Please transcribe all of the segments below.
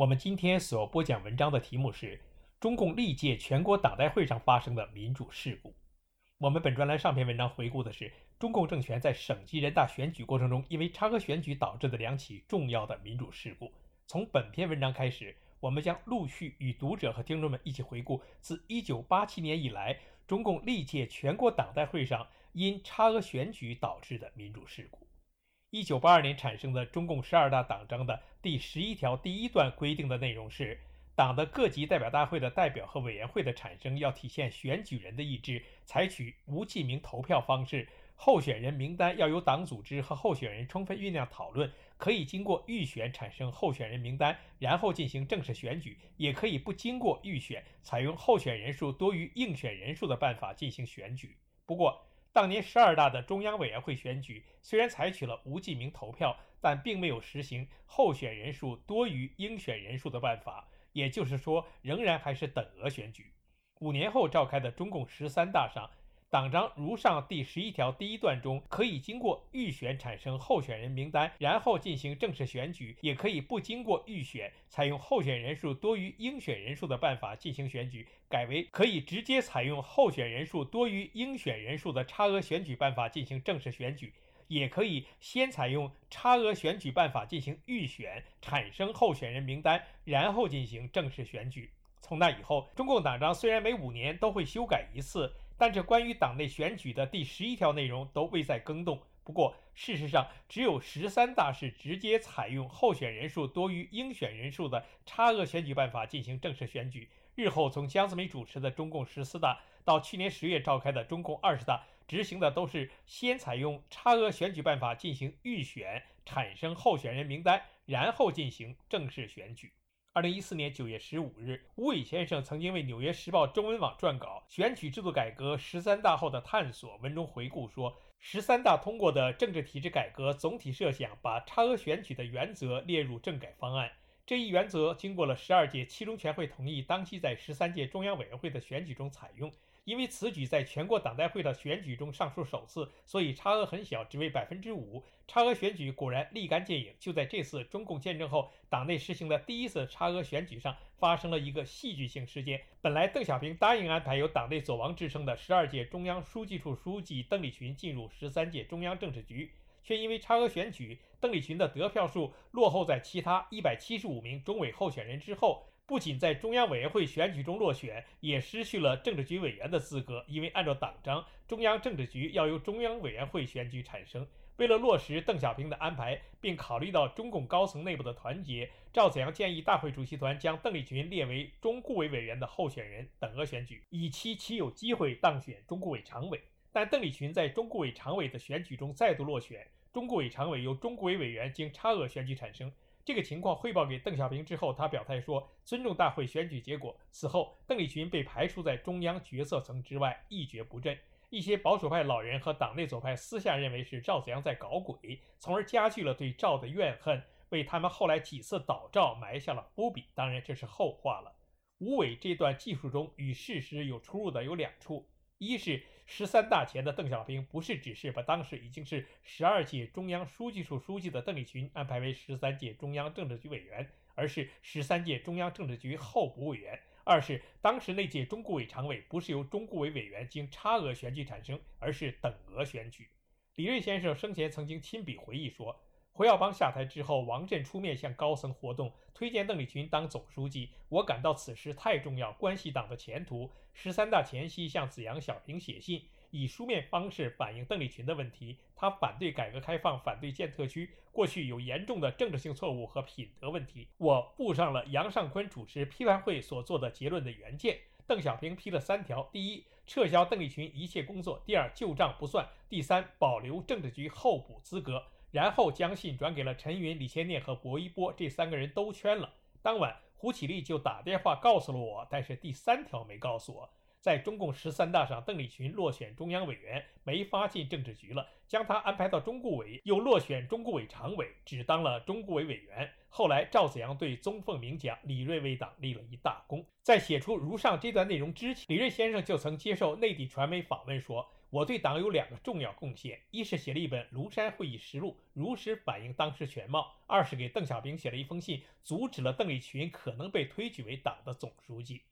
我们今天所播讲文章的题目是中共历届全国党代会上发生的民主事故。我们本专栏上篇文章回顾的是中共政权在省级人大选举过程中因为差额选举导致的两起重要的民主事故。从本篇文章开始，我们将陆续与读者和听众们一起回顾自1987年以来中共历届全国党代会上因差额选举导致的民主事故。一九八二年产生的中共十二大党章的第十一条第一段规定的内容是：党的各级代表大会的代表和委员会的产生要体现选举人的意志，采取无记名投票方式。候选人名单要由党组织和候选人充分酝酿讨论，可以经过预选产生候选人名单，然后进行正式选举；也可以不经过预选，采用候选人数多于应选人数的办法进行选举。不过，当年十二大的中央委员会选举虽然采取了无记名投票，但并没有实行候选人数多于应选人数的办法，也就是说，仍然还是等额选举。五年后召开的中共十三大上。党章如上第十一条第一段中，可以经过预选产生候选人名单，然后进行正式选举；也可以不经过预选，采用候选人数多于应选人数的办法进行选举，改为可以直接采用候选人数多于应选人数的差额选举办法进行正式选举；也可以先采用差额选举办法进行预选，产生候选人名单，然后进行正式选举。从那以后，中共党章虽然每五年都会修改一次。但这关于党内选举的第十一条内容都未再更动。不过，事实上，只有十三大是直接采用候选人数多于应选人数的差额选举办法进行正式选举。日后从江泽民主持的中共十四大到去年十月召开的中共二十大，执行的都是先采用差额选举办法进行预选，产生候选人名单，然后进行正式选举。二零一四年九月十五日，吴伟先生曾经为《纽约时报》中文网撰稿《选举制度改革十三大后的探索》，文中回顾说，十三大通过的政治体制改革总体设想把差额选举的原则列入政改方案。这一原则经过了十二届七中全会同意，当期在十三届中央委员会的选举中采用。因为此举在全国党代会的选举中尚属首次，所以差额很小，只为百分之五。差额选举果然立竿见影。就在这次中共建政后，党内实行的第一次差额选举上，发生了一个戏剧性事件。本来邓小平答应安排由党内“走王”之称的十二届中央书记处书记邓力群进入十三届中央政治局，却因为差额选举，邓力群的得票数落后在其他一百七十五名中委候选人之后。不仅在中央委员会选举中落选，也失去了政治局委员的资格。因为按照党章，中央政治局要由中央委员会选举产生。为了落实邓小平的安排，并考虑到中共高层内部的团结，赵子阳建议大会主席团将邓丽群列为中顾委委员的候选人，等额选举，以期其有机会当选中顾委常委。但邓丽群在中顾委常委的选举中再度落选，中顾委常委由中顾委委员经差额选举产生。这个情况汇报给邓小平之后，他表态说尊重大会选举结果。此后，邓丽群被排除在中央决策层之外，一蹶不振。一些保守派老人和党内左派私下认为是赵子阳在搞鬼，从而加剧了对赵的怨恨，为他们后来几次倒赵埋下了伏笔。当然，这是后话了。吴伟这段记述中与事实有出入的有两处。一是十三大前的邓小平不是只是把当时已经是十二届中央书记处书记的邓丽群安排为十三届中央政治局委员，而是十三届中央政治局候补委员；二是当时那届中顾委常委不是由中顾委委员经差额选举产生，而是等额选举。李瑞先生生前曾经亲笔回忆说。胡耀邦下台之后，王震出面向高层活动，推荐邓丽群当总书记。我感到此事太重要，关系党的前途。十三大前夕，向子阳、小平写信，以书面方式反映邓丽群的问题。他反对改革开放，反对建特区，过去有严重的政治性错误和品德问题。我附上了杨尚昆主持批判会所做的结论的原件。邓小平批了三条：第一，撤销邓丽群一切工作；第二，旧账不算；第三，保留政治局候补资格。然后将信转给了陈云、李先念和薄一波，这三个人都圈了。当晚，胡启立就打电话告诉了我，但是第三条没告诉我。在中共十三大上，邓丽群落选中央委员，没法进政治局了，将他安排到中顾委，又落选中顾委常委，只当了中顾委委员。后来赵子阳对宗凤鸣讲，李瑞为党立了一大功。在写出如上这段内容之前，李瑞先生就曾接受内地传媒访问说：“我对党有两个重要贡献，一是写了一本庐山会议实录，如实反映当时全貌；二是给邓小平写了一封信，阻止了邓丽群可能被推举为党的总书记。”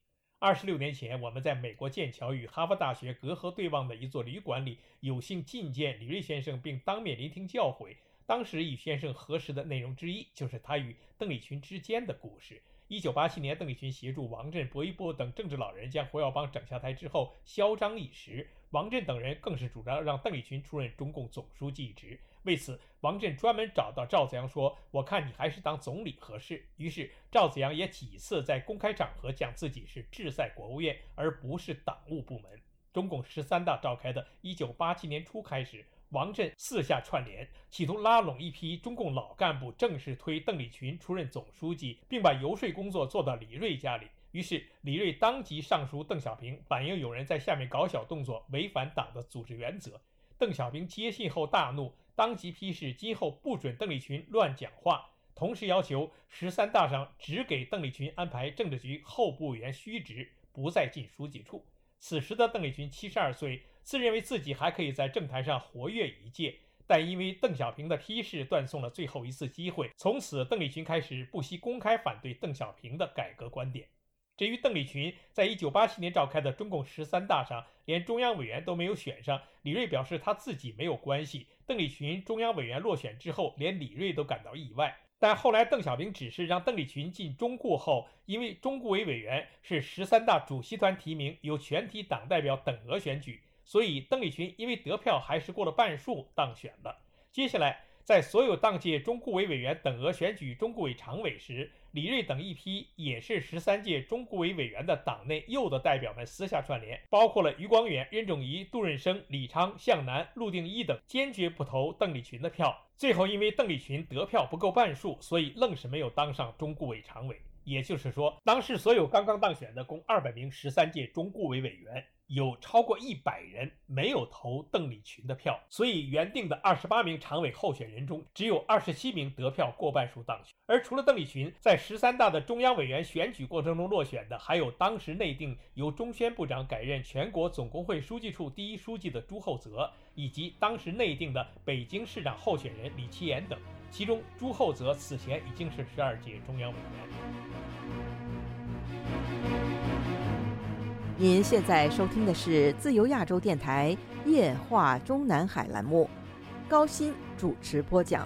二十六年前，我们在美国剑桥与哈佛大学隔河对望的一座旅馆里，有幸觐见李瑞先生，并当面聆听教诲。当时与先生核实的内容之一，就是他与邓丽群之间的故事。一九八七年，邓丽群协助王震、薄一波等政治老人将胡耀邦整下台之后，嚣张一时。王震等人更是主张让邓丽群出任中共总书记一职。为此，王震专门找到赵子阳说：“我看你还是当总理合适。”于是，赵子阳也几次在公开场合讲自己是志在国务院，而不是党务部门。中共十三大召开的一九八七年初开始，王震四下串联，企图拉拢一批中共老干部，正式推邓丽群出任总书记，并把游说工作做到李瑞家里。于是，李瑞当即上书邓小平，反映有人在下面搞小动作，违反党的组织原则。邓小平接信后大怒。当即批示，今后不准邓丽群乱讲话，同时要求十三大上只给邓丽群安排政治局候补委员虚职，不再进书记处。此时的邓丽群七十二岁，自认为自己还可以在政坛上活跃一届，但因为邓小平的批示，断送了最后一次机会。从此，邓丽群开始不惜公开反对邓小平的改革观点。至于邓丽群在一九八七年召开的中共十三大上，连中央委员都没有选上，李瑞表示他自己没有关系。邓丽群中央委员落选之后，连李瑞都感到意外。但后来邓小平指示让邓丽群进中顾后，因为中顾委委员是十三大主席团提名，由全体党代表等额选举，所以邓丽群因为得票还是过了半数当选了。接下来。在所有当届中顾委委员等额选举中顾委常委时，李瑞等一批也是十三届中顾委委员的党内右的代表们私下串联，包括了余光远、任仲夷、杜润生、李昌、向南、陆定一等，坚决不投邓丽群的票。最后，因为邓丽群得票不够半数，所以愣是没有当上中顾委常委。也就是说，当时所有刚刚当选的共二百名十三届中顾委委员。有超过一百人没有投邓丽群的票，所以原定的二十八名常委候选人中，只有二十七名得票过半数当选。而除了邓丽群，在十三大的中央委员选举过程中落选的，还有当时内定由中宣部长改任全国总工会书记处第一书记的朱厚泽，以及当时内定的北京市长候选人李奇岩等。其中，朱厚泽此前已经是十二届中央委员。您现在收听的是自由亚洲电台夜话中南海栏目，高鑫主持播讲。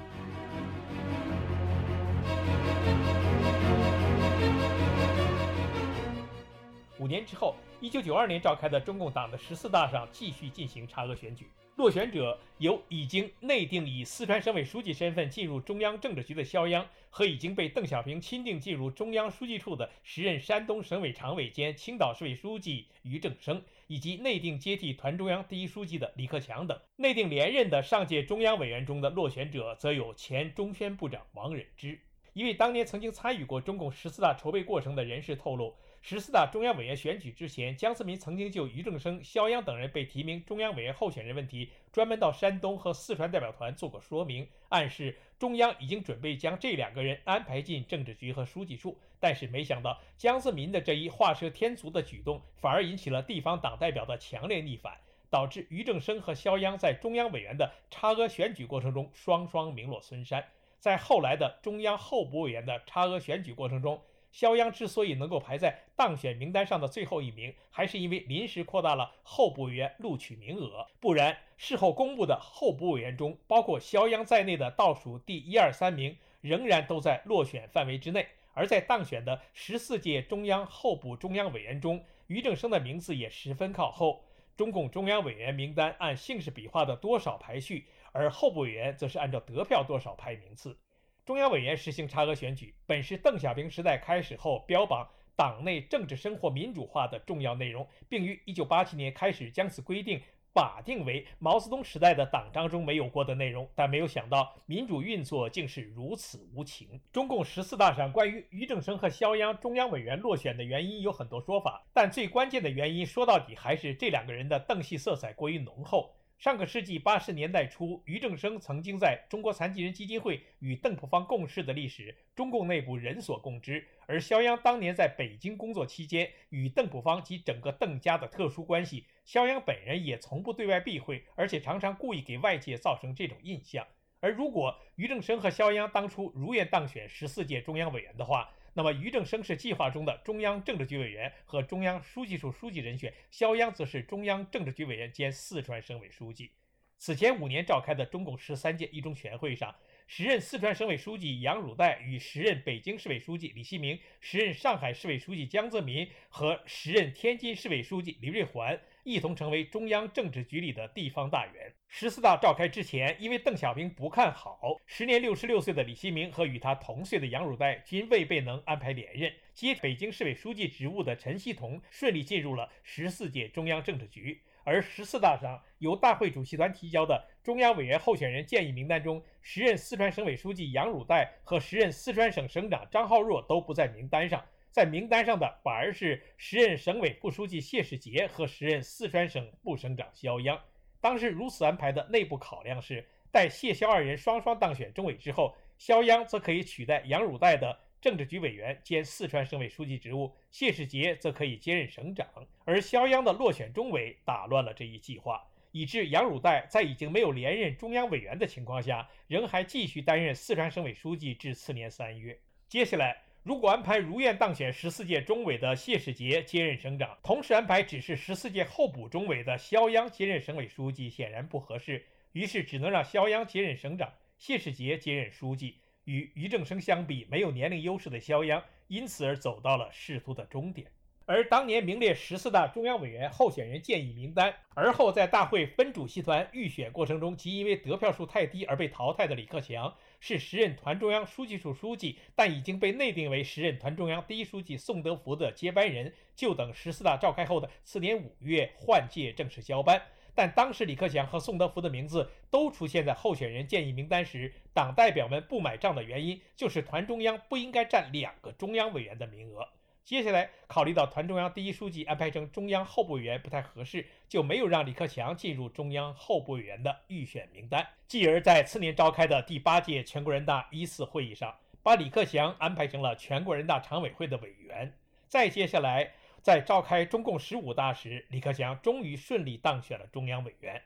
五年之后，一九九二年召开的中共党的十四大上继续进行差额选举。落选者由已经内定以四川省委书记身份进入中央政治局的肖央，和已经被邓小平钦定进入中央书记处的时任山东省委常委兼青岛市委书记俞正声，以及内定接替团中央第一书记的李克强等。内定连任的上届中央委员中的落选者，则有前中宣部长王忍之。一位当年曾经参与过中共十四大筹备过程的人士透露。十四大中央委员选举之前，江泽民曾经就俞正声、肖央等人被提名中央委员候选人问题，专门到山东和四川代表团做过说明，暗示中央已经准备将这两个人安排进政治局和书记处。但是没想到，江泽民的这一画蛇添足的举动，反而引起了地方党代表的强烈逆反，导致俞正声和肖央在中央委员的差额选举过程中双双名落孙山。在后来的中央候补委员的差额选举过程中，肖央之所以能够排在当选名单上的最后一名，还是因为临时扩大了候补委员录取名额，不然事后公布的候补委员中，包括肖央在内的倒数第一二三名，仍然都在落选范围之内。而在当选的十四届中央候补中央委员中，俞正声的名字也十分靠后。中共中央委员名单按姓氏笔画的多少排序，而候补委员则是按照得票多少排名次。中央委员实行差额选举，本是邓小平时代开始后标榜党内政治生活民主化的重要内容，并于1987年开始将此规定法定为毛泽东时代的党章中没有过的内容，但没有想到民主运作竟是如此无情。中共十四大上关于俞正声和肖央中央委员落选的原因有很多说法，但最关键的原因说到底还是这两个人的邓系色彩过于浓厚。上个世纪八十年代初，俞正声曾经在中国残疾人基金会与邓朴方共事的历史，中共内部人所共知。而肖央当年在北京工作期间，与邓朴方及整个邓家的特殊关系，肖央本人也从不对外避讳，而且常常故意给外界造成这种印象。而如果俞正声和肖央当初如愿当选十四届中央委员的话，那么，俞正声是计划中的中央政治局委员和中央书记处书记人选，肖央则是中央政治局委员兼四川省委书记。此前五年召开的中共十三届一中全会上，时任四川省委书记杨汝岱与时任北京市委书记李希明、时任上海市委书记江泽民和时任天津市委书记李瑞环。一同成为中央政治局里的地方大员。十四大召开之前，因为邓小平不看好，时年六十六岁的李希明和与他同岁的杨汝岱均未被能安排连任。接北京市委书记职务的陈锡同顺利进入了十四届中央政治局。而十四大上由大会主席团提交的中央委员候选人建议名单中，时任四川省委书记杨汝岱和时任四川省省长张浩若都不在名单上。在名单上的反而是时任省委副书记谢世杰和时任四川省副省长肖央。当时如此安排的内部考量是，待谢肖二人双双当选中委之后，肖央则可以取代杨汝岱的政治局委员兼四川省委书记职务，谢世杰则可以接任省长。而肖央的落选中委打乱了这一计划，以致杨汝岱在已经没有连任中央委员的情况下，仍还继续担任四川省委书记至次年三月。接下来。如果安排如愿当选十四届中委的谢世杰接任省长，同时安排只是十四届候补中委的肖央接任省委书记，显然不合适。于是只能让肖央接任省长，谢世杰接任书记。与俞正声相比，没有年龄优势的肖央，因此而走到了仕途的终点。而当年名列十四大中央委员候选人建议名单，而后在大会分主席团预选过程中，即因为得票数太低而被淘汰的李克强，是时任团中央书记处书记，但已经被内定为时任团中央第一书记宋德福的接班人，就等十四大召开后的次年五月换届正式交班。但当时李克强和宋德福的名字都出现在候选人建议名单时，党代表们不买账的原因，就是团中央不应该占两个中央委员的名额。接下来考虑到团中央第一书记安排成中央候补委员不太合适，就没有让李克强进入中央候补委员的预选名单。继而在次年召开的第八届全国人大一次会议上，把李克强安排成了全国人大常委会的委员。再接下来在召开中共十五大时，李克强终于顺利当选了中央委员。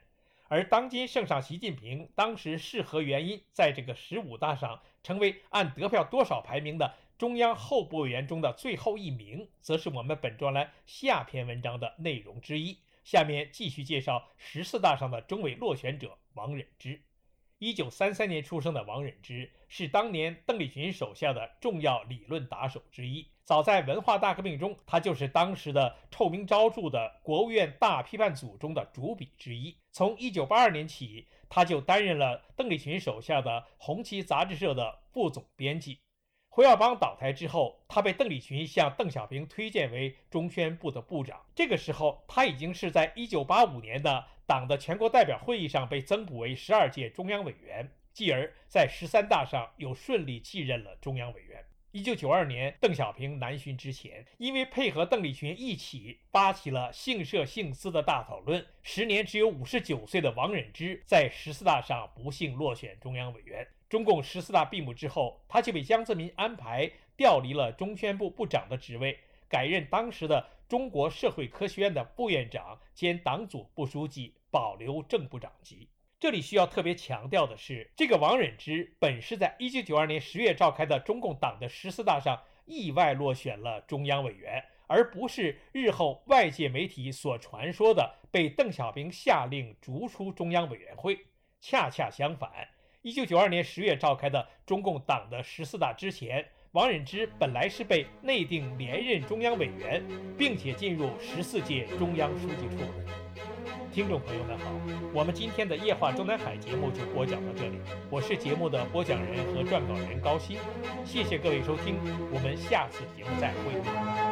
而当今圣上习近平当时是何原因在这个十五大上成为按得票多少排名的？中央候补委员中的最后一名，则是我们本专栏下篇文章的内容之一。下面继续介绍十四大上的中委落选者王忍之。一九三三年出生的王忍之，是当年邓丽群手下的重要理论打手之一。早在文化大革命中，他就是当时的臭名昭著的国务院大批判组中的主笔之一。从一九八二年起，他就担任了邓丽群手下的《红旗》杂志社的副总编辑。胡耀邦倒台之后，他被邓丽群向邓小平推荐为中宣部的部长。这个时候，他已经是在1985年的党的全国代表会议上被增补为十二届中央委员，继而在十三大上又顺利继任了中央委员。1992年，邓小平南巡之前，因为配合邓丽群一起发起了姓社姓资的大讨论，时年只有59岁的王忍之在十四大上不幸落选中央委员。中共十四大闭幕之后，他就被江泽民安排调离了中宣部部长的职位，改任当时的中国社会科学院的副院长兼党组部书记，保留正部长级。这里需要特别强调的是，这个王忍之本是在一九九二年十月召开的中共党的十四大上意外落选了中央委员，而不是日后外界媒体所传说的被邓小平下令逐出中央委员会。恰恰相反。一九九二年十月召开的中共党的十四大之前，王忍之本来是被内定连任中央委员，并且进入十四届中央书记处。听众朋友们好，我们今天的夜话中南海节目就播讲到这里，我是节目的播讲人和撰稿人高鑫，谢谢各位收听，我们下次节目再会。